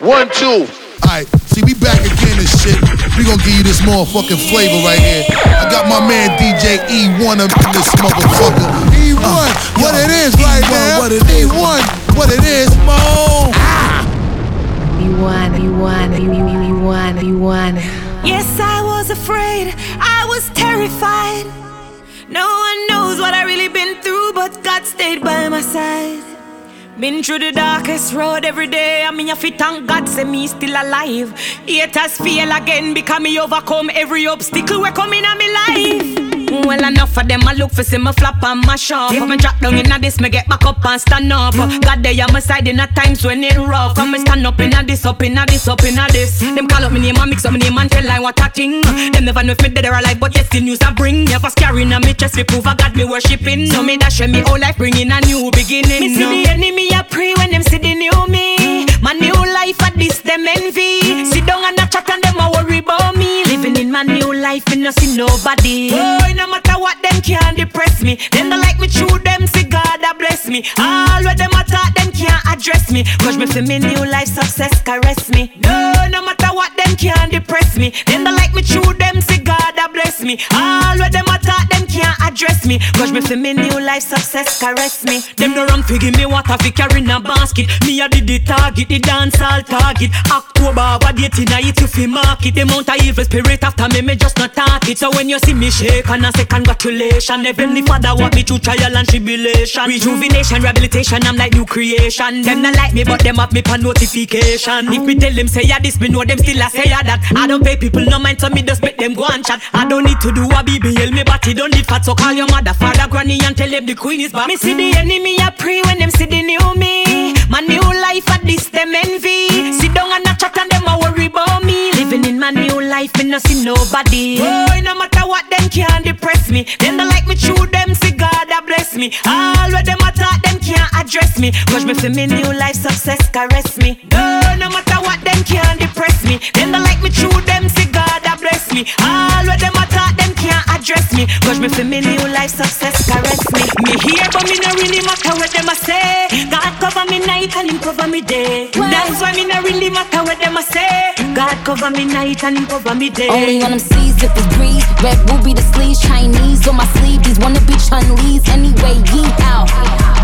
One, two. Alright, see, we back again and shit. We gonna give you this motherfucking flavor right here. I got my man DJ E1 up in this motherfucker. E1, uh, what it is right E1, now. What it is. E1, what it is, mo. E1, E1, E1, E1. Yes, I was afraid. I was terrified. No one knows what I really been through, but God stayed by my side. Been through the darkest road every day. I mean, if you thank God, say me still alive. Haters fail again because me overcome every obstacle we're coming on me life. Well, enough of them, I look for see me flop and mash up. If me drop down in a this, me get back up and stand up. Mm. God, they on my side in a times when it rough. Come me stand up in a this, up in a this, up in a this. Them call up me name and mix up my name and tell I what a thing. Mm. Them never know if me dead or alive, but yes, the news I bring. Never scaring on me chest, me prove I got me worshipping. So me dash me whole life, bringing a new beginning. Me see the enemy, I pray when them see the new me. My new life at this, them envy. Sit down and a chat and them a worry about me. My new life, me no see nobody. Oh, no matter what, them can't depress me. Them don't like me true, them see God a bless me. All what them attack, them can't address me. Cause me feel me new life success caress me. No, no matter what, them can't depress me. Them don't like me true, them see God a bless me. All me. Cause me feel me new life success caress me. Them don't run fi give me water fi carry in a basket. Me a did the target, the dance all target. October, what date in a it you fi market. The mount of evil spirit after me, me just not talk it. So when you see me shake and I say congratulations, Heavenly Father want me through trial and tribulation. Rejuvenation, rehabilitation, I'm like new creation. Them not like me, but them have me for notification. If me tell them say ya this, me know them still a say ya that. I don't pay people no mind, so me just make them go and chat. I don't need to do a BBL, me body don't need fat, so call your mother, father, granny, and tell them the queen is back. Me see the enemy, I pray when them see the new me. My new life at this, them envy. Sit down and a chat and them a worry about me. Living in my new life, me no see nobody. Oh, no matter what, them can't depress me. Them don't like me true, them see God bless me. All what them attack, them can't address me. Cause me feel me new life success caress me. No, no matter what, night and him cover me day. That's why me no really matter what them a say. God cover me night and him cover me day. Only on them seas if it's breeze. Red ruby the sleeves, Chinese on my sleeve. These wanna be Chun Lee's anyway. Yee out.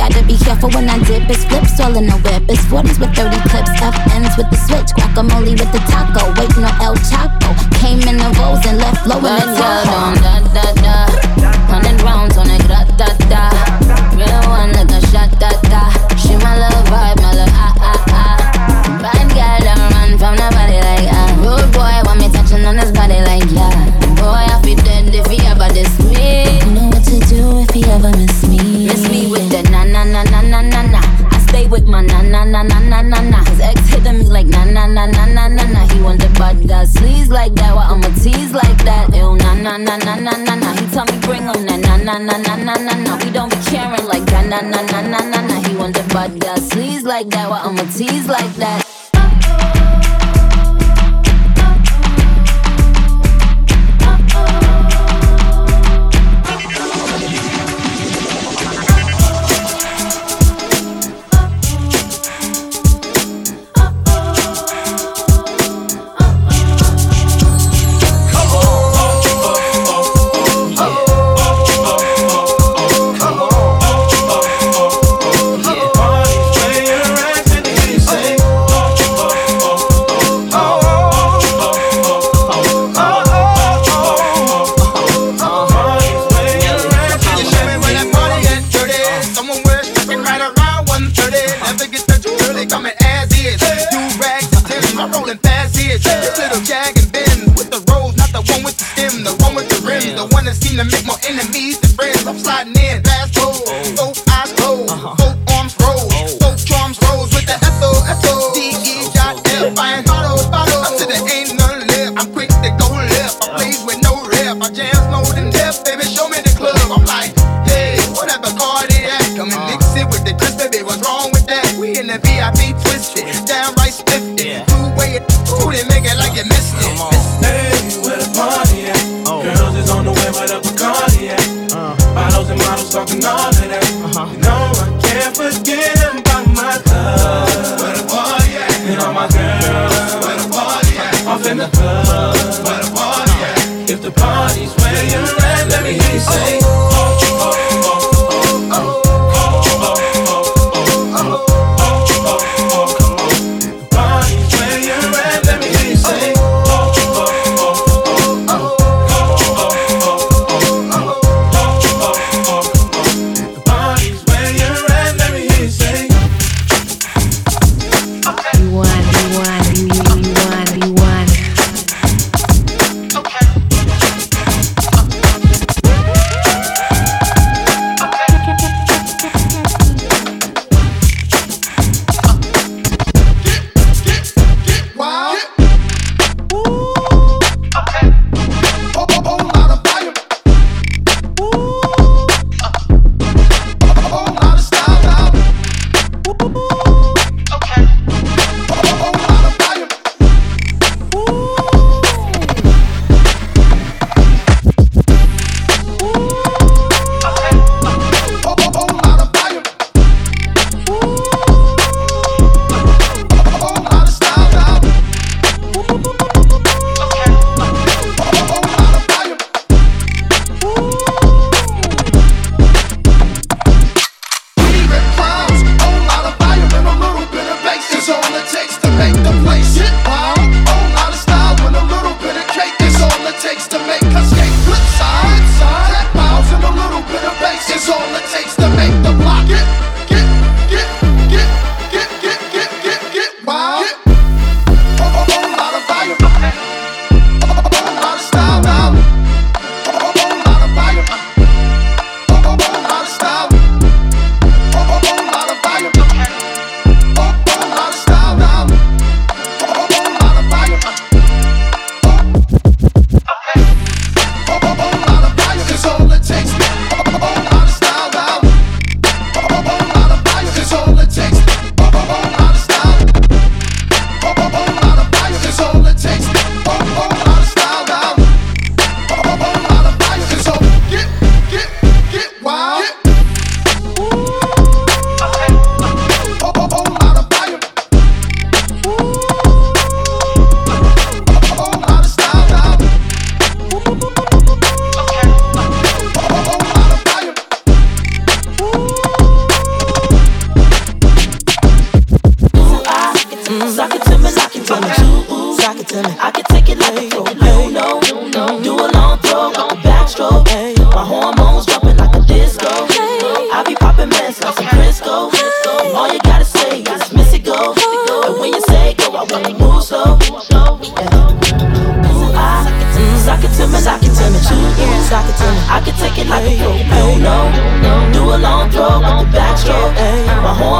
Gotta be careful when I dip. It's flips all in the whip. It's 40s with 30 clips. FNs with the switch. Guacamole with the taco. Waiting on El Chapo. Came in the rolls and left low in the Tahoe. Da da da. Hundred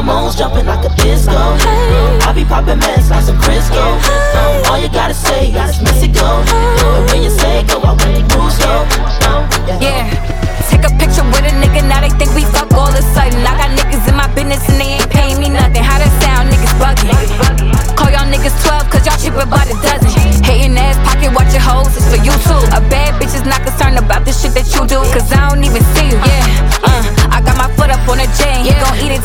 hormones jumping like a disco. I be popping meds like some Crisco. All you gotta say is Mexico. Hey. when you say go, I want to move slow. Yeah. Take a picture with a nigga, now they think we fuck all of a sudden. I got niggas in my business and they ain't paying me nothing. How that sound, niggas bugging? Call y'all niggas 12, cause y'all cheaper by the dozen. Hating ass pocket, watch your hoes, it's for you too. A bad bitch is not concerned about the shit that you do, cause I don't even see you. Yeah, uh, I got my foot up on a chain, he gon' eat it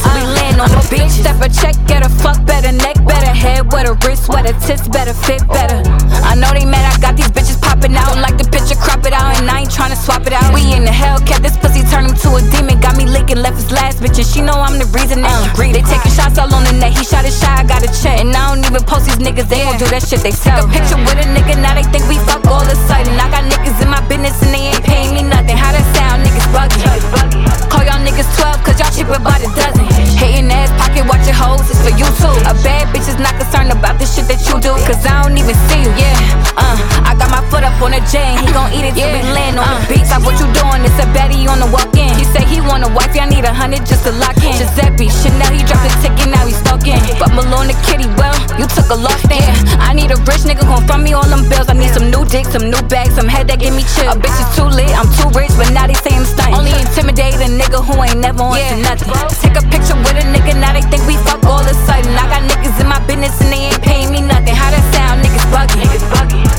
no bitch, step a check, get a fuck better, neck better, head where the wrist, where the tits better, fit better. I know they mad, I got these bitches popping out like the picture, crop it out, and I ain't to swap it out. We in the hell, kept this pussy turning to a demon, got me licking, left his last bitch, and she know I'm the reason that she breathe. They taking shots all on the net, he shot his shot, I got a check, and I don't even post these niggas, they gon' do that shit they tell. Took a picture with a nigga, now they think we fuck all of a sudden. I got niggas in my business and they ain't paying me nothing. How that sound, niggas bugging? Call y'all niggas 12, cause y'all cheaper by the dozen hoes is for you too. A bad bitch is not concerned about the shit that you do. Cause I don't even see you, yeah on the chain, he gon' eat it till yeah. we land on uh. the beach. Like what you doing? It's a baddie on the walk in. He say he want a wife, y'all need a hundred just to lock in. Giuseppe, Chanel, he dropped his ticket, now he stalking. But Malone the kitty, well, you took a loss there. I need a rich nigga gon' front me all them bills. I need some new dick, some new bags, some head that give me chill. A bitch is too lit, I'm too rich, but now they say I'm stunting. Only intimidate a nigga who ain't never on yeah. nothing. Take a picture with a nigga, now they think we fuck all of a sudden. I got niggas in my business and they ain't paying me nothing. How that sound, niggas bugging? Niggas.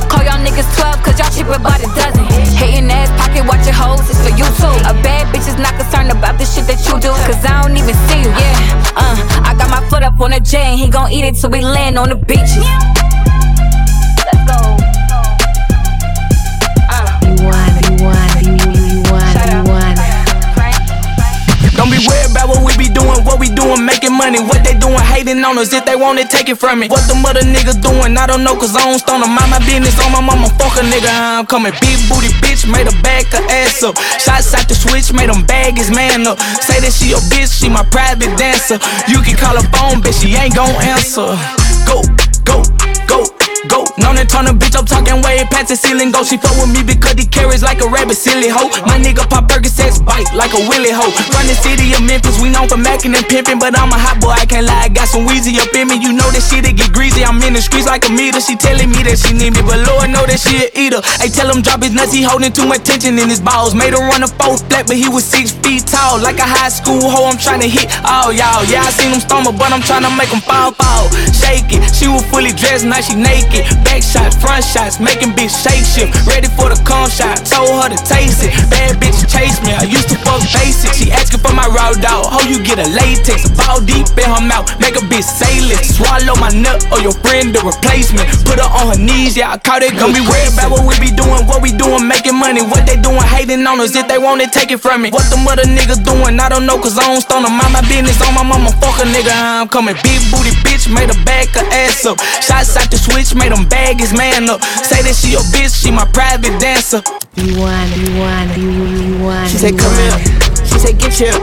Call y'all niggas 12, cause y'all cheaper by the dozen. Hating ass pocket watching hoes, it's for you too. A bad bitch is not concerned about the shit that you do, cause I don't even see you. Yeah, uh, I got my foot up on a J and he gon' eat it till we land on the beaches. Let's go. Don't be worried about what we be doing, what we doing, making money. What they doing, hating on us. If they want it, take it from me. What the mother niggas doing, I don't know, cause I don't stone them. Mind my business on my mama, fuck a nigga. I'm coming. Big booty bitch, made a back her ass up. Shots out the switch, made them bag his man up. Say that she a bitch, she my private dancer. You can call her phone, bitch, she ain't gon' answer. Known and turn a bitch up, talking way past the ceiling. Go, she fuck with me because he carries like a rabbit, silly hoe. My nigga pop Percocets, bite like a willy hoe. From the city of Memphis, we known for macking and pimping, but I'm a hot boy, I can't lie. I got some Weezy up in me, you know that shit it get greasy. I'm in the streets like a meter. She telling me that she need me, but Lord know that she a eater. Hey, tell him drop his nuts, he holding too much tension in his balls. Made her run a four flat, but he was six feet tall, like a high school hoe. I'm trying to hit all y'all. Yeah, I seen him stumble, but I'm trying to make him fall, fall. Shake it. She was fully dressed, now she naked. Back shots, front shots, making bitch shake shift. Ready for the cum shot, told her to taste it. Bad bitch chase me, I used to fuck basic. She asking for my raw dog, how you get a latex? Ball deep in her mouth, make a bitch say it. Swallow my nut or your friend the replacement. Put her on her knees, yeah, I caught it. Gonna be worried about what we be doing, what we doing, making money. What they doing, hating on us. If they want it, take it from me. What the mother niggas doing, I don't know, cause I don't stone them. Mind my business on my mama, fuck a nigga. I'm coming. Big booty bitch, made a back her ass up. Shots out the switch, made them bag bag his man up. Say that she your bitch, she my private dancer. You want, you want, you, you want. She said, come here. She said, get here.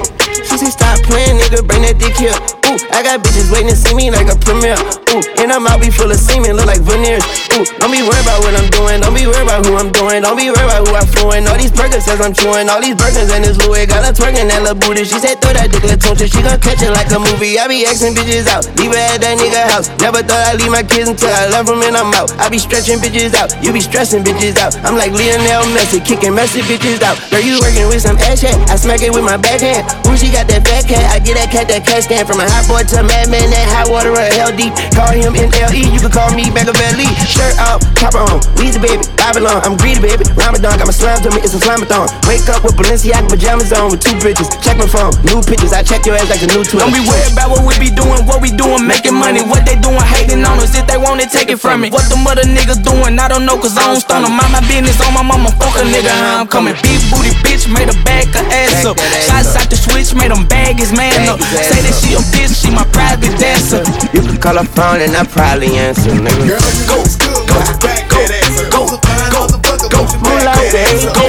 She said, stop playing, nigga, bring that dick here. Ooh, I got bitches waiting to see me like a premiere. Ooh, and I'm out be full of semen, look like veneers. Ooh, don't be worried about what I'm doing, don't be worried about who I'm doing, don't be worried about who I'm fluent. All these burgers says I'm chewing, all these burgers and this Louis got her twerking that little booty. She said, throw that dick, let's she gon' catch it like a movie. I be asking bitches out, leave her at that nigga house. Never thought I'd leave my kids until I love them and I'm out. I be stretching bitches out, you be stressing bitches out. I'm like Lionel Messi, kicking messy bitches out. Girl, you working with some ass chat, I smack it with my backhand. Ooh, she got that fat cat, I get that cat that cat can from a hot boy to madman that hot water or hell deep. Call him NLE, you can call me Machiavelli. Shirt off, chopper on, Weezy baby, Babylon. I'm greedy baby, Ramadan got my slime to me, it's a slamathon. Wake up with Balenciaga pajamas on with two bitches. Check my phone, new pictures, I check your ass like a new Twitter. Don't be worried about what we be doing, what we doing, making money. What they doing, hating on us. If they want it, take it from me. What the mother niggas doing, I don't know, cause I don't stun them. Mind my business on my mama, fuck a nigga, I'm coming. Big booty bitch, made a back her ass up. Shots out the switch, made them bag his man up. Say that she a bitch, she my private dancer. You can call her phone and I probably answer, nigga. Girl, you go, go, go, go, go, go, go, go, pull out, baby. Go, go,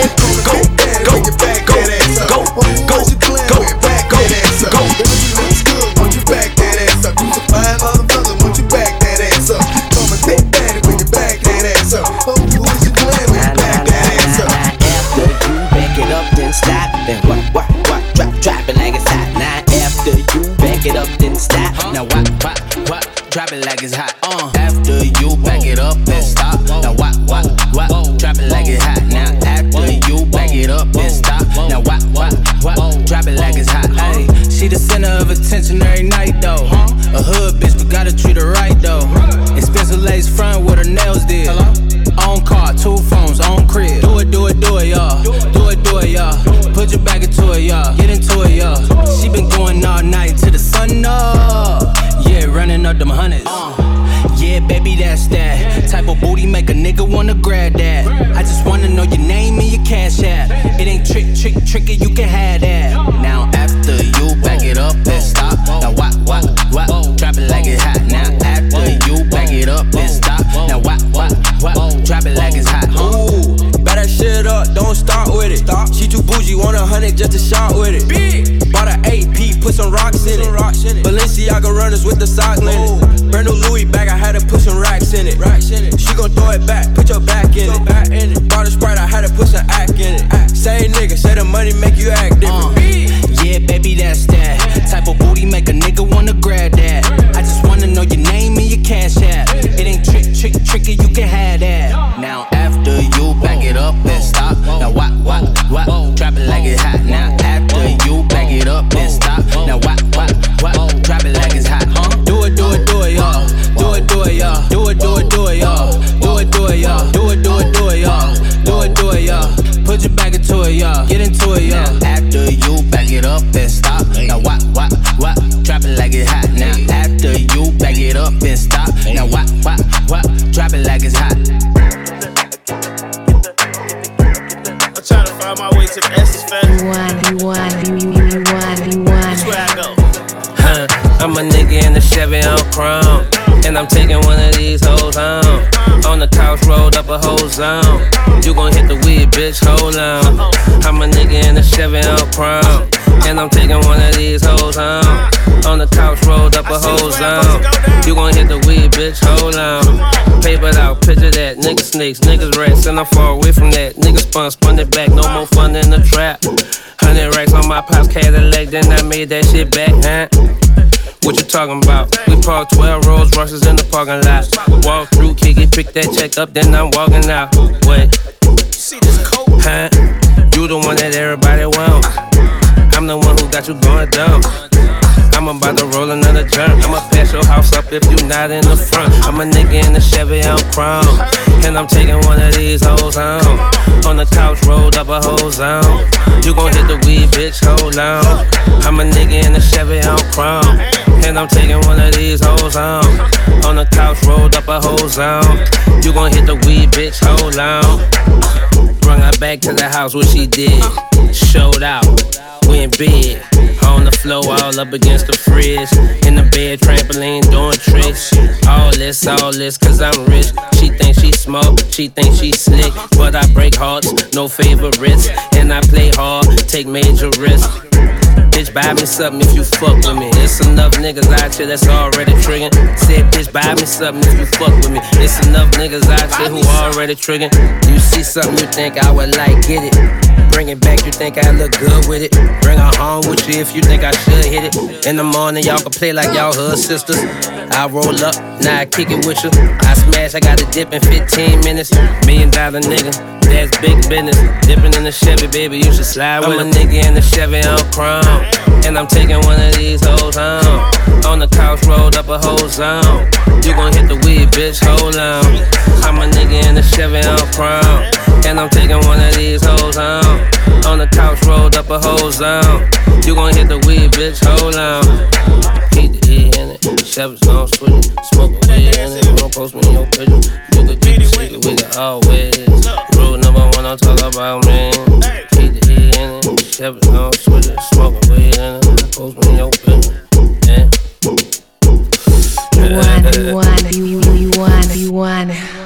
drop it like it's hot. Trick, trick, tricky, you can have that. Now after you back it up and stop. Now what, what, what? Drop it like it's hot. Now after you back it up and stop. Now what, what, what? Drop it like it's hot. Ooh, that shit up, don't start with it. Stop. She too bougie, want a hundred just to shot with it. Big. Bought a AP, put some rocks in it. Balenciaga runners with the sock linen. Oh. Brand new Louis bag, I had to put some racks in it. She gon' throw it back, put your back in it. Money make you act different. Yeah, popping like it's hot. I'm trying to Huh, I'm a nigga in the Chevy, on chrome. And I'm taking one of these hoes home. On the couch, rolled up a whole zone. You gon' hit the weed, bitch, hold on. I'm a nigga in the Chevy, on chrome. And I'm taking one of these hoes home. On the couch, rolled up a whole zone. You gon' hit the weed, bitch, hold on. Paper out, picture that. Niggas snakes, niggas rats, and I fall away from that. Niggas spun, spun it back, no more fun in the trap. Hundred racks on my pops Cadillac, then I made that shit back, huh? What you talking about? We parked 12 Rolls Royces in the parking lot. Walk through, kick it, pick that check up, then I'm walking out. Wait, See this coat? huh? You the one that everybody want. I'm the one who got you going dumb. I'm about to roll another jump. I'ma pass your house up if you not in the front. I'm a nigga in the Chevy, I'm chrome. And I'm taking one of these hoes home. On the couch, rolled up a whole zone. You gon' hit the weed, bitch, hold on. I'm a nigga in the Chevy, I'm chrome. And I'm taking one of these hoes home. On the couch, rolled up a whole zone. You gon' hit the weed, bitch, hold on. Brung her back to the house, what she did. Showed out, went big. On the floor, all up against the fridge. In the bed, trampoline, doing tricks. All this, all this, cause I'm rich. She thinks she smart, she thinks she slick. But I break hearts, no favorites. And I play hard, take major risks. Bitch, buy me something if you fuck with me. It's enough niggas out here that's already triggering. Said, bitch, buy me something if you fuck with me. It's enough niggas out here who already triggering. You see something you think I would like, get it. Bring it back, you think I look good with it. Bring her home with you if you think I should hit it. In the morning, y'all can play like y'all hood sisters. I roll up, now I kick it with you. I smash, I got a dip in 15 minutes. Million dollar nigga, that's big business. Dipping in the Chevy, baby, you should slide with I'm a nigga in the Chevy on chrome. And I'm taking one of these hoes home. On the couch, rolled up a whole zone. You gon' hit the weed, bitch, hold on. I'm a nigga in the Chevy on chrome. And I'm taking one of zone. You gon' hit the weed, bitch, hold on. Keep the E in it. Chevys gon' switch it. Smoke a weed in it. Don't post me in your picture. You could keep the secret, we can always. Rule number one, don't talk about me. Keep the E in it. Chevys gon' switch it. Smoke a weed in it. Don't post me in your picture. Yeah. You want, you want, you, you, you want, you want.